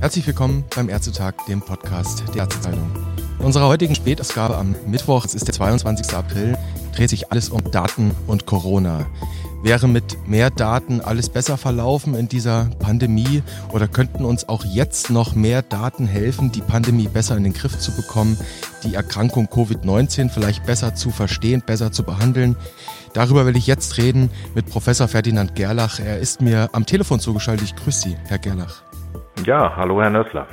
Herzlich willkommen beim Ärztetag, dem Podcast der Ärztezeitung. In unserer heutigen Spätausgabe am Mittwoch, es ist der 22. April, dreht sich alles um Daten und Corona. Wäre mit mehr Daten alles besser verlaufen in dieser Pandemie oder könnten uns auch jetzt noch mehr Daten helfen, die Pandemie besser in den Griff zu bekommen, die Erkrankung Covid-19 vielleicht besser zu verstehen, besser zu behandeln? Darüber will ich jetzt reden mit Professor Ferdinand Gerlach. Er ist mir am Telefon zugeschaltet. Ich grüße Sie, Herr Gerlach. Ja, hallo Herr Nössler.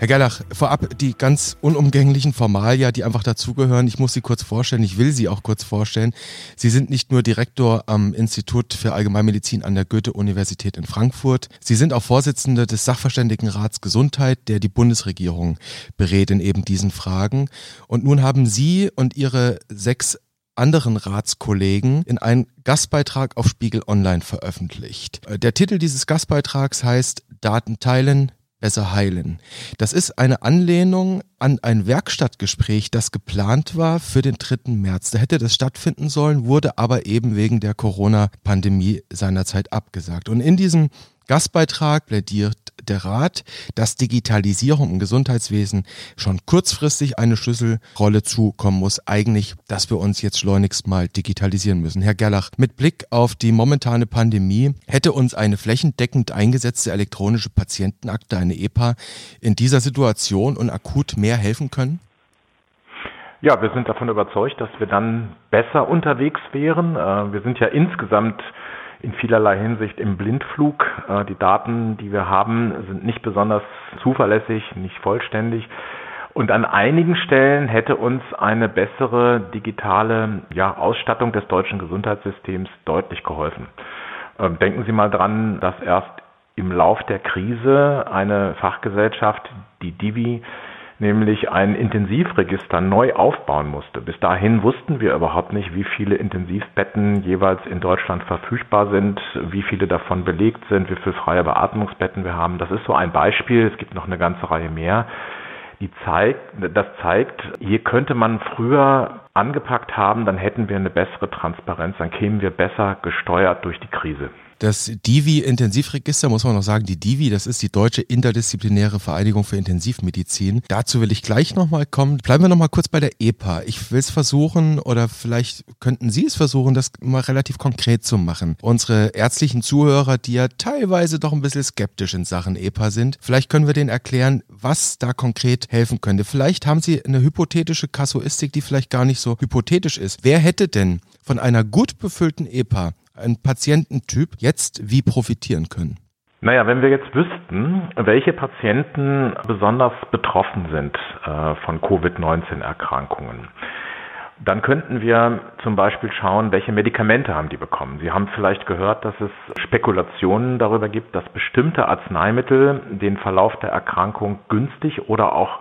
Herr Gerlach, vorab die ganz unumgänglichen Formalia, die einfach dazugehören. Ich muss Sie kurz vorstellen, ich will Sie auch kurz vorstellen. Sie sind nicht nur Direktor am Institut für Allgemeinmedizin an der Goethe-Universität in Frankfurt. Sie sind auch Vorsitzende des Sachverständigenrats Gesundheit, der die Bundesregierung berät in eben diesen Fragen. Und nun haben Sie und Ihre sechs anderen Ratskollegen in einen Gastbeitrag auf Spiegel Online veröffentlicht. Der Titel dieses Gastbeitrags heißt Daten teilen, besser heilen. Das ist eine Anlehnung an ein Werkstattgespräch, das geplant war für den 3. März. Da hätte das stattfinden sollen, wurde aber eben wegen der Corona-Pandemie seinerzeit abgesagt. Und in diesem Gastbeitrag plädiert der Rat, dass Digitalisierung im Gesundheitswesen schon kurzfristig eine Schlüsselrolle zukommen muss. Eigentlich, dass wir uns jetzt schleunigst mal digitalisieren müssen. Herr Gerlach, mit Blick auf die momentane Pandemie hätte uns eine flächendeckend eingesetzte elektronische Patientenakte, eine EPA, in dieser Situation und akut mehr helfen können? Ja, wir sind davon überzeugt, dass wir dann besser unterwegs wären. Äh, wir sind ja insgesamt in vielerlei Hinsicht im Blindflug. Äh, die Daten, die wir haben, sind nicht besonders zuverlässig, nicht vollständig. Und an einigen Stellen hätte uns eine bessere digitale ja, Ausstattung des deutschen Gesundheitssystems deutlich geholfen. Ähm, denken Sie mal dran, dass erst im Lauf der Krise eine Fachgesellschaft, die Divi, nämlich ein Intensivregister neu aufbauen musste. Bis dahin wussten wir überhaupt nicht, wie viele Intensivbetten jeweils in Deutschland verfügbar sind, wie viele davon belegt sind, wie viele freie Beatmungsbetten wir haben. Das ist so ein Beispiel. Es gibt noch eine ganze Reihe mehr. Die zeigt, das zeigt, hier könnte man früher angepackt haben, dann hätten wir eine bessere Transparenz, dann kämen wir besser gesteuert durch die Krise. Das Divi-Intensivregister, muss man noch sagen, die Divi, das ist die Deutsche Interdisziplinäre Vereinigung für Intensivmedizin. Dazu will ich gleich nochmal kommen. Bleiben wir nochmal kurz bei der EPA. Ich will es versuchen oder vielleicht könnten Sie es versuchen, das mal relativ konkret zu machen. Unsere ärztlichen Zuhörer, die ja teilweise doch ein bisschen skeptisch in Sachen EPA sind, vielleicht können wir denen erklären, was da konkret helfen könnte. Vielleicht haben Sie eine hypothetische Kasuistik, die vielleicht gar nicht so hypothetisch ist. Wer hätte denn von einer gut befüllten EPA ein Patiententyp jetzt wie profitieren können? Naja, wenn wir jetzt wüssten, welche Patienten besonders betroffen sind äh, von Covid-19-Erkrankungen, dann könnten wir zum Beispiel schauen, welche Medikamente haben die bekommen. Sie haben vielleicht gehört, dass es Spekulationen darüber gibt, dass bestimmte Arzneimittel den Verlauf der Erkrankung günstig oder auch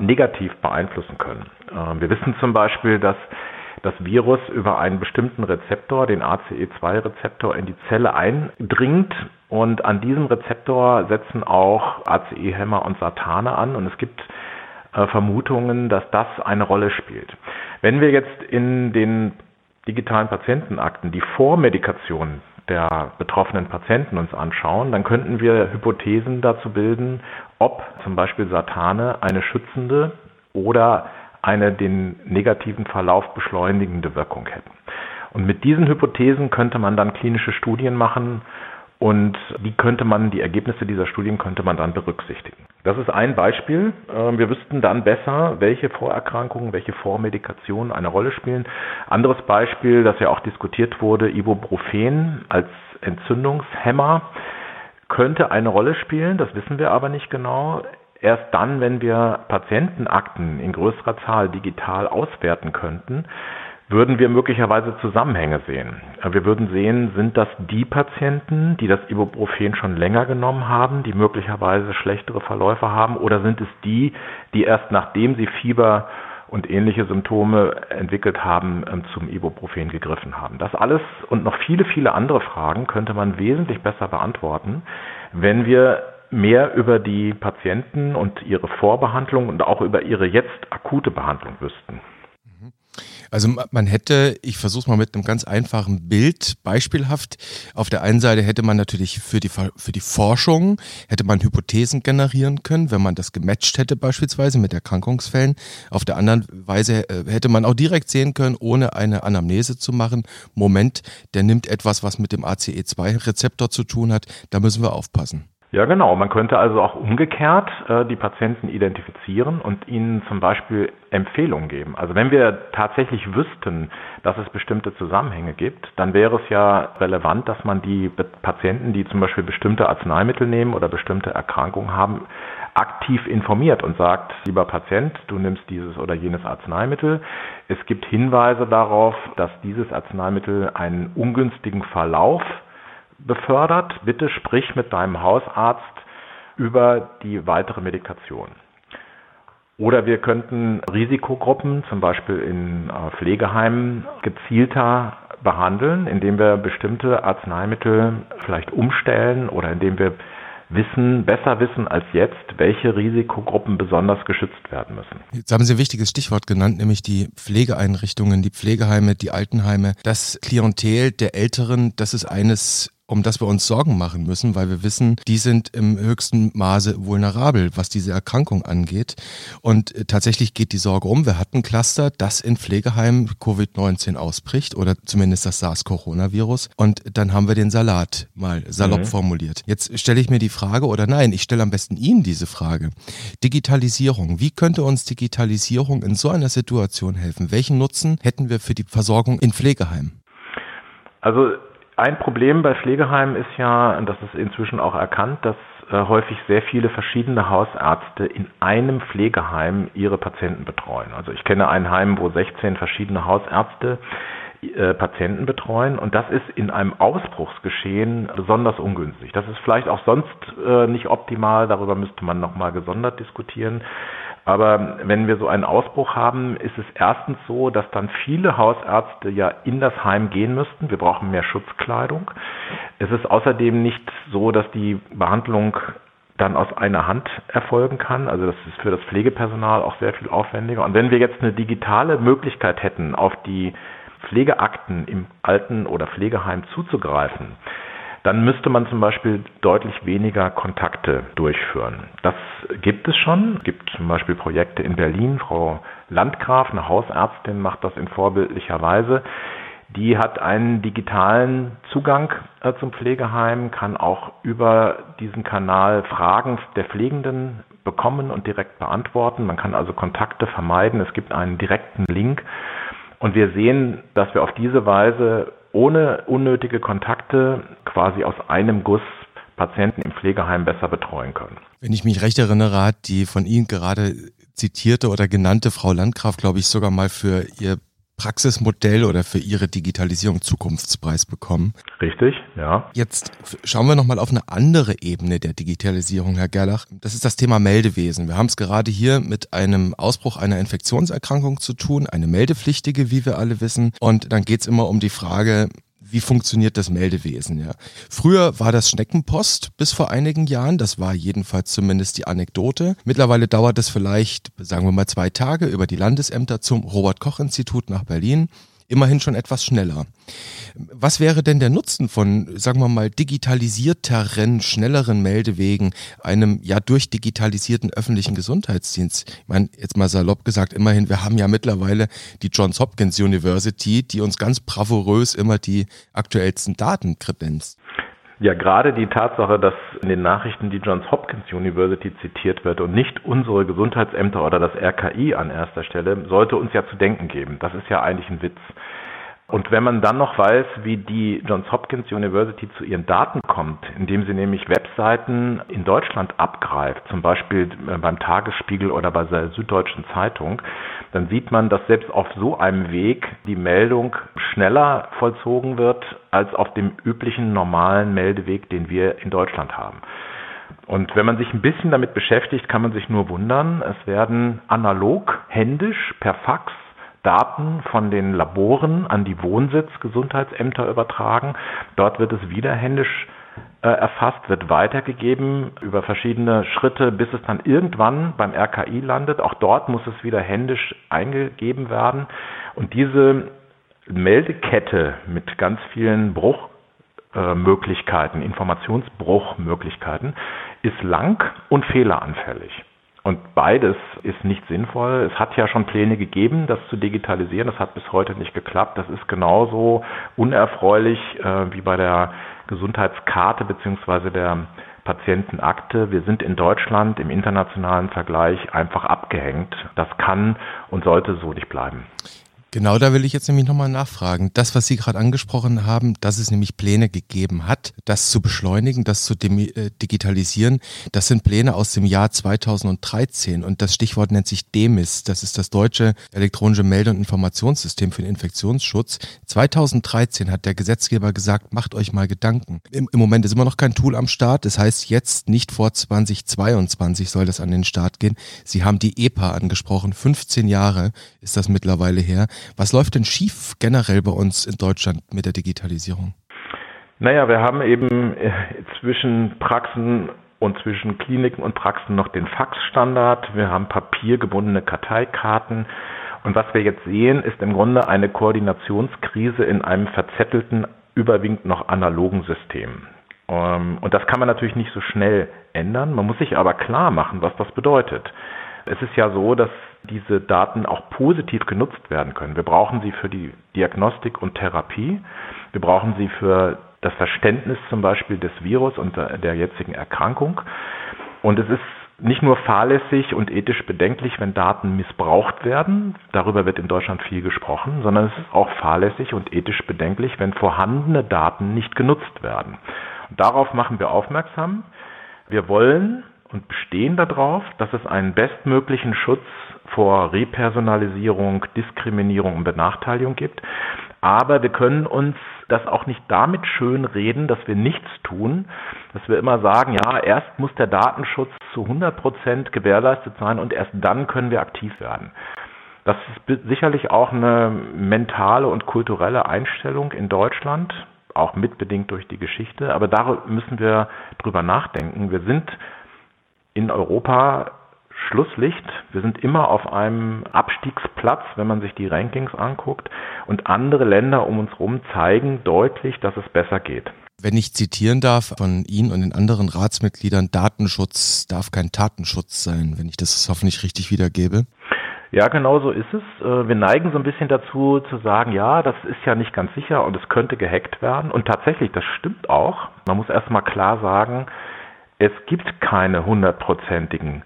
negativ beeinflussen können. Äh, wir wissen zum Beispiel, dass das Virus über einen bestimmten Rezeptor, den ACE2-Rezeptor, in die Zelle eindringt. Und an diesem Rezeptor setzen auch ACE-Hämmer und Satane an. Und es gibt äh, Vermutungen, dass das eine Rolle spielt. Wenn wir jetzt in den digitalen Patientenakten die Vormedikation der betroffenen Patienten uns anschauen, dann könnten wir Hypothesen dazu bilden, ob zum Beispiel Satane eine schützende oder eine den negativen Verlauf beschleunigende Wirkung hätten. Und mit diesen Hypothesen könnte man dann klinische Studien machen und die könnte man, die Ergebnisse dieser Studien könnte man dann berücksichtigen. Das ist ein Beispiel. Ähm, wir wüssten dann besser, welche Vorerkrankungen, welche Vormedikationen eine Rolle spielen. Anderes Beispiel, das ja auch diskutiert wurde, Ibuprofen als Entzündungshemmer könnte eine Rolle spielen, das wissen wir aber nicht genau. Erst dann, wenn wir Patientenakten in größerer Zahl digital auswerten könnten, würden wir möglicherweise Zusammenhänge sehen. Wir würden sehen, sind das die Patienten, die das Ibuprofen schon länger genommen haben, die möglicherweise schlechtere Verläufe haben, oder sind es die, die erst nachdem sie Fieber und ähnliche Symptome entwickelt haben, ähm, zum Ibuprofen gegriffen haben. Das alles und noch viele, viele andere Fragen könnte man wesentlich besser beantworten, wenn wir mehr über die Patienten und ihre Vorbehandlung und auch über ihre jetzt akute Behandlung wüssten. Also man hätte, ich versuche mal mit einem ganz einfachen Bild, beispielhaft, auf der einen Seite hätte man natürlich für die, für die Forschung, hätte man Hypothesen generieren können, wenn man das gematcht hätte beispielsweise mit Erkrankungsfällen. Auf der anderen Weise äh, hätte man auch direkt sehen können, ohne eine Anamnese zu machen, Moment, der nimmt etwas, was mit dem ACE2-Rezeptor zu tun hat, da müssen wir aufpassen. Ja, genau. Man könnte also auch umgekehrt äh, die Patienten identifizieren und ihnen zum Beispiel Empfehlungen geben. Also wenn wir tatsächlich wüssten, dass es bestimmte Zusammenhänge gibt, dann wäre es ja relevant, dass man die Patienten, die zum Beispiel bestimmte Arzneimittel nehmen oder bestimmte Erkrankungen haben, aktiv informiert und sagt, lieber Patient, du nimmst dieses oder jenes Arzneimittel. Es gibt Hinweise darauf, dass dieses Arzneimittel einen ungünstigen Verlauf befördert. Bitte sprich mit deinem Hausarzt über die weitere Medikation. Oder wir könnten Risikogruppen, zum Beispiel in äh, Pflegeheimen, gezielter behandeln, indem wir bestimmte Arzneimittel vielleicht umstellen oder indem wir wissen, besser wissen als jetzt, welche Risikogruppen besonders geschützt werden müssen. Jetzt haben Sie ein wichtiges Stichwort genannt, nämlich die Pflegeeinrichtungen, die Pflegeheime, die Altenheime. Das Klientel der Älteren, das ist eines um das wir uns Sorgen machen müssen, weil wir wissen, die sind im höchsten Maße vulnerabel, was diese Erkrankung angeht. Und äh, tatsächlich geht die Sorge um. Wir hatten ein Cluster, das in Pflegeheimen Covid-19 ausbricht oder zumindest das SARS-Coronavirus. Und dann haben wir den Salat mal salopp mhm. formuliert. Jetzt stelle ich mir die Frage, oder nein, ich stelle am besten Ihnen diese Frage. Digitalisierung. Wie könnte uns Digitalisierung in so einer Situation helfen? Welchen Nutzen hätten wir für die Versorgung in Pflegeheimen? Also ein Problem bei Pflegeheimen ist ja, und das ist inzwischen auch erkannt, dass äh, häufig sehr viele verschiedene Hausärzte in einem Pflegeheim ihre Patienten betreuen. Also ich kenne ein Heim, wo 16 verschiedene Hausärzte äh, Patienten betreuen und das ist in einem Ausbruchsgeschehen besonders ungünstig. Das ist vielleicht auch sonst äh, nicht optimal, darüber müsste man nochmal gesondert diskutieren. Aber wenn wir so einen Ausbruch haben, ist es erstens so, dass dann viele Hausärzte ja in das Heim gehen müssten. Wir brauchen mehr Schutzkleidung. Es ist außerdem nicht so, dass die Behandlung dann aus einer Hand erfolgen kann. Also das ist für das Pflegepersonal auch sehr viel aufwendiger. Und wenn wir jetzt eine digitale Möglichkeit hätten, auf die Pflegeakten im Alten- oder Pflegeheim zuzugreifen, dann müsste man zum Beispiel deutlich weniger Kontakte durchführen. Das gibt es schon. Es gibt zum Beispiel Projekte in Berlin. Frau Landgraf, eine Hausärztin, macht das in vorbildlicher Weise. Die hat einen digitalen Zugang äh, zum Pflegeheim, kann auch über diesen Kanal Fragen der Pflegenden bekommen und direkt beantworten. Man kann also Kontakte vermeiden. Es gibt einen direkten Link. Und wir sehen, dass wir auf diese Weise ohne unnötige Kontakte quasi aus einem Guss Patienten im Pflegeheim besser betreuen können. Wenn ich mich recht erinnere, hat die von Ihnen gerade zitierte oder genannte Frau Landgraf, glaube ich, sogar mal für ihr Praxismodell oder für Ihre Digitalisierung Zukunftspreis bekommen. Richtig, ja. Jetzt schauen wir nochmal auf eine andere Ebene der Digitalisierung, Herr Gerlach. Das ist das Thema Meldewesen. Wir haben es gerade hier mit einem Ausbruch einer Infektionserkrankung zu tun, eine meldepflichtige, wie wir alle wissen. Und dann geht es immer um die Frage, wie funktioniert das Meldewesen, ja. Früher war das Schneckenpost bis vor einigen Jahren, das war jedenfalls zumindest die Anekdote. Mittlerweile dauert es vielleicht, sagen wir mal, zwei Tage über die Landesämter zum Robert-Koch-Institut nach Berlin immerhin schon etwas schneller. Was wäre denn der Nutzen von, sagen wir mal, digitalisierteren, schnelleren Meldewegen, einem ja durchdigitalisierten öffentlichen Gesundheitsdienst? Ich meine, jetzt mal salopp gesagt, immerhin, wir haben ja mittlerweile die Johns Hopkins University, die uns ganz bravourös immer die aktuellsten Daten kredenzt. Ja, gerade die Tatsache, dass in den Nachrichten die Johns Hopkins University zitiert wird und nicht unsere Gesundheitsämter oder das RKI an erster Stelle, sollte uns ja zu denken geben. Das ist ja eigentlich ein Witz. Und wenn man dann noch weiß, wie die Johns Hopkins University zu ihren Daten kommt, indem sie nämlich Webseiten in Deutschland abgreift, zum Beispiel äh, beim Tagesspiegel oder bei der Süddeutschen Zeitung, dann sieht man, dass selbst auf so einem Weg die Meldung schneller vollzogen wird als auf dem üblichen normalen Meldeweg, den wir in Deutschland haben. Und wenn man sich ein bisschen damit beschäftigt, kann man sich nur wundern. Es werden analog, händisch, per Fax Daten von den Laboren an die Wohnsitzgesundheitsämter übertragen. Dort wird es wieder händisch äh, erfasst, wird weitergegeben über verschiedene Schritte, bis es dann irgendwann beim RKI landet. Auch dort muss es wieder händisch eingegeben werden. Und diese Meldekette mit ganz vielen Bruchmöglichkeiten, Informationsbruchmöglichkeiten, ist lang und fehleranfällig. Und beides ist nicht sinnvoll. Es hat ja schon Pläne gegeben, das zu digitalisieren. Das hat bis heute nicht geklappt. Das ist genauso unerfreulich äh, wie bei der Gesundheitskarte beziehungsweise der Patientenakte. Wir sind in Deutschland im internationalen Vergleich einfach abgehängt. Das kann und sollte so nicht bleiben. Genau, da will ich jetzt nämlich nochmal nachfragen. Das, was Sie gerade angesprochen haben, dass es nämlich Pläne gegeben hat, das zu beschleunigen, das zu äh, digitalisieren, das sind Pläne aus dem Jahr 2013 und das Stichwort nennt sich DEMIS. Das ist das deutsche elektronische Melde- und Informationssystem für den Infektionsschutz. 2013 hat der Gesetzgeber gesagt, macht euch mal Gedanken. Im, Im Moment ist immer noch kein Tool am Start. Das heißt, jetzt nicht vor 2022 soll das an den Start gehen. Sie haben die EPA angesprochen. 15 Jahre ist das mittlerweile her. Was läuft denn schief generell bei uns in Deutschland mit der Digitalisierung? Naja, wir haben eben äh, zwischen Praxen und zwischen Kliniken und Praxen noch den Faxstandard. Wir haben papiergebundene Karteikarten. Und was wir jetzt sehen, ist im Grunde eine Koordinationskrise in einem verzettelten, überwiegend noch analogen System. Ähm, und das kann man natürlich nicht so schnell ändern. Man muss sich aber klar machen, was das bedeutet. Es ist ja so, dass diese Daten auch positiv genutzt werden können. Wir brauchen sie für die Diagnostik und Therapie. Wir brauchen sie für das Verständnis zum Beispiel des Virus und der jetzigen Erkrankung. Und es ist nicht nur fahrlässig und ethisch bedenklich, wenn Daten missbraucht werden, darüber wird in Deutschland viel gesprochen, sondern es ist auch fahrlässig und ethisch bedenklich, wenn vorhandene Daten nicht genutzt werden. Und darauf machen wir aufmerksam. Wir wollen und bestehen darauf, dass es einen bestmöglichen Schutz vor Repersonalisierung, Diskriminierung und Benachteiligung gibt. Aber wir können uns das auch nicht damit schön reden, dass wir nichts tun, dass wir immer sagen, ja, erst muss der Datenschutz zu 100 Prozent gewährleistet sein und erst dann können wir aktiv werden. Das ist sicherlich auch eine mentale und kulturelle Einstellung in Deutschland, auch mitbedingt durch die Geschichte. Aber da müssen wir drüber nachdenken. Wir sind in Europa Schlusslicht. Wir sind immer auf einem Abstiegsplatz, wenn man sich die Rankings anguckt. Und andere Länder um uns herum zeigen deutlich, dass es besser geht. Wenn ich zitieren darf von Ihnen und den anderen Ratsmitgliedern, Datenschutz darf kein Tatenschutz sein, wenn ich das hoffentlich richtig wiedergebe. Ja, genau so ist es. Äh, wir neigen so ein bisschen dazu zu sagen, ja, das ist ja nicht ganz sicher und es könnte gehackt werden. Und tatsächlich, das stimmt auch. Man muss erstmal klar sagen, es gibt keine hundertprozentigen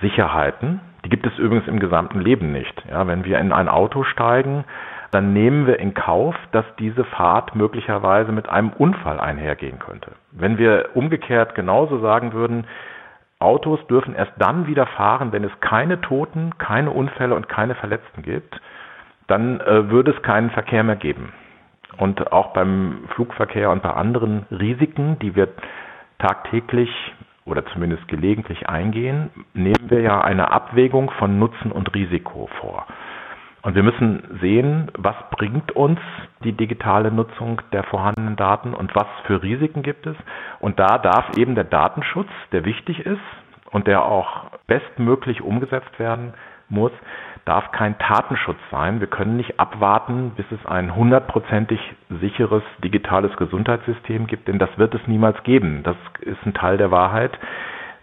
Sicherheiten. Die gibt es übrigens im gesamten Leben nicht. Ja, wenn wir in ein Auto steigen, dann nehmen wir in Kauf, dass diese Fahrt möglicherweise mit einem Unfall einhergehen könnte. Wenn wir umgekehrt genauso sagen würden, Autos dürfen erst dann wieder fahren, wenn es keine Toten, keine Unfälle und keine Verletzten gibt, dann äh, würde es keinen Verkehr mehr geben. Und auch beim Flugverkehr und bei anderen Risiken, die wir tagtäglich oder zumindest gelegentlich eingehen, nehmen wir ja eine Abwägung von Nutzen und Risiko vor. Und wir müssen sehen, was bringt uns die digitale Nutzung der vorhandenen Daten und was für Risiken gibt es. Und da darf eben der Datenschutz, der wichtig ist und der auch bestmöglich umgesetzt werden muss, darf kein Tatenschutz sein. Wir können nicht abwarten, bis es ein hundertprozentig sicheres digitales Gesundheitssystem gibt, denn das wird es niemals geben. Das ist ein Teil der Wahrheit.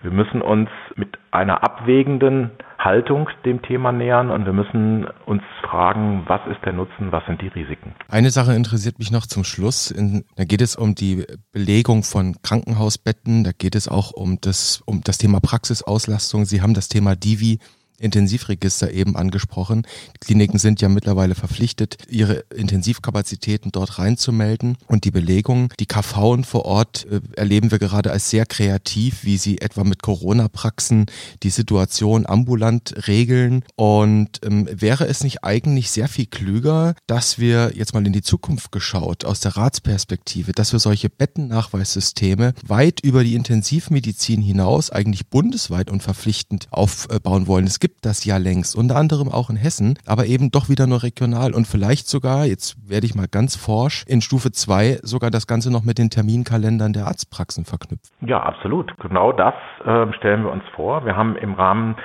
Wir müssen uns mit einer abwägenden Haltung dem Thema nähern und wir müssen uns fragen, was ist der Nutzen, was sind die Risiken. Eine Sache interessiert mich noch zum Schluss. da geht es um die Belegung von Krankenhausbetten, da geht es auch um das, um das Thema Praxisauslastung. Sie haben das Thema Divi Intensivregister eben angesprochen. Die Kliniken sind ja mittlerweile verpflichtet, ihre Intensivkapazitäten dort reinzumelden und die Belegung. Die KV vor Ort äh, erleben wir gerade als sehr kreativ, wie sie etwa mit Corona-Praxen die Situation ambulant regeln. Und ähm, wäre es nicht eigentlich sehr viel klüger, dass wir jetzt mal in die Zukunft geschaut, aus der Ratsperspektive, dass wir solche Bettennachweissysteme weit über die Intensivmedizin hinaus, eigentlich bundesweit und verpflichtend aufbauen wollen. Es gibt das ja längst, unter anderem auch in Hessen, aber eben doch wieder nur regional und vielleicht sogar, jetzt werde ich mal ganz forsch, in Stufe 2 sogar das Ganze noch mit den Terminkalendern der Arztpraxen verknüpft. Ja, absolut. Genau das äh, stellen wir uns vor. Wir haben im Rahmen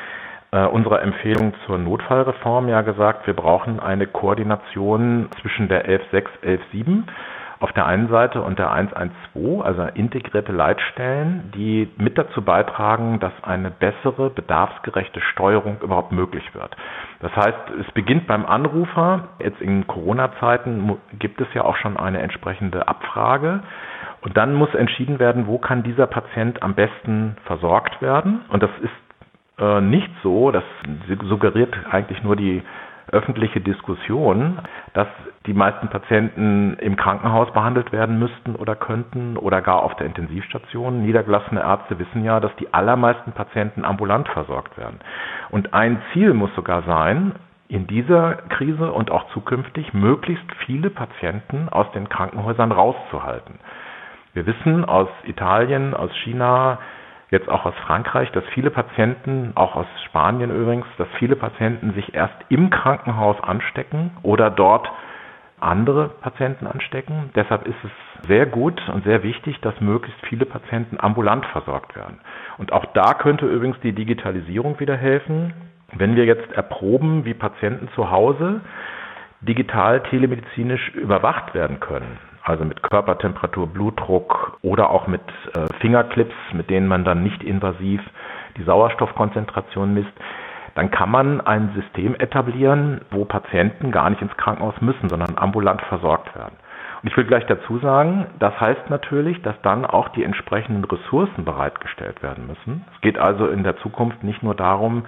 äh, unserer Empfehlung zur Notfallreform ja gesagt, wir brauchen eine Koordination zwischen der 11.6, 11.7 auf der einen Seite und der 112, also integrierte Leitstellen, die mit dazu beitragen, dass eine bessere, bedarfsgerechte Steuerung überhaupt möglich wird. Das heißt, es beginnt beim Anrufer. Jetzt in Corona-Zeiten gibt es ja auch schon eine entsprechende Abfrage. Und dann muss entschieden werden, wo kann dieser Patient am besten versorgt werden. Und das ist äh, nicht so, das suggeriert eigentlich nur die öffentliche Diskussion, dass die meisten Patienten im Krankenhaus behandelt werden müssten oder könnten oder gar auf der Intensivstation. Niedergelassene Ärzte wissen ja, dass die allermeisten Patienten ambulant versorgt werden. Und ein Ziel muss sogar sein, in dieser Krise und auch zukünftig möglichst viele Patienten aus den Krankenhäusern rauszuhalten. Wir wissen aus Italien, aus China, jetzt auch aus Frankreich, dass viele Patienten, auch aus Spanien übrigens, dass viele Patienten sich erst im Krankenhaus anstecken oder dort andere Patienten anstecken. Deshalb ist es sehr gut und sehr wichtig, dass möglichst viele Patienten ambulant versorgt werden. Und auch da könnte übrigens die Digitalisierung wieder helfen. Wenn wir jetzt erproben, wie Patienten zu Hause digital telemedizinisch überwacht werden können, also mit Körpertemperatur, Blutdruck oder auch mit äh, Fingerclips, mit denen man dann nicht invasiv die Sauerstoffkonzentration misst, dann kann man ein System etablieren, wo Patienten gar nicht ins Krankenhaus müssen, sondern ambulant versorgt werden. Und ich will gleich dazu sagen, das heißt natürlich, dass dann auch die entsprechenden Ressourcen bereitgestellt werden müssen. Es geht also in der Zukunft nicht nur darum,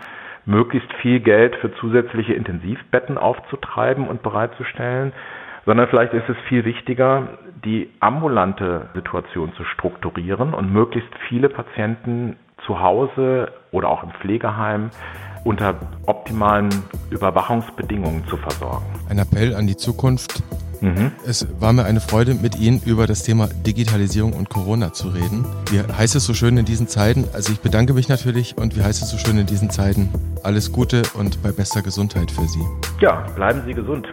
möglichst viel Geld für zusätzliche Intensivbetten aufzutreiben und bereitzustellen, sondern vielleicht ist es viel wichtiger, die ambulante Situation zu strukturieren und möglichst viele Patienten zu Hause oder auch im Pflegeheim unter optimalen Überwachungsbedingungen zu versorgen. Ein Appell an die Zukunft. Mhm. Es war mir eine Freude, mit Ihnen über das Thema Digitalisierung und Corona zu reden. Wie heißt es so schön in diesen Zeiten? Also ich bedanke mich natürlich und wie heißt es so schön in diesen Zeiten? Alles Gute und bei bester Gesundheit für Sie. Ja, bleiben Sie gesund.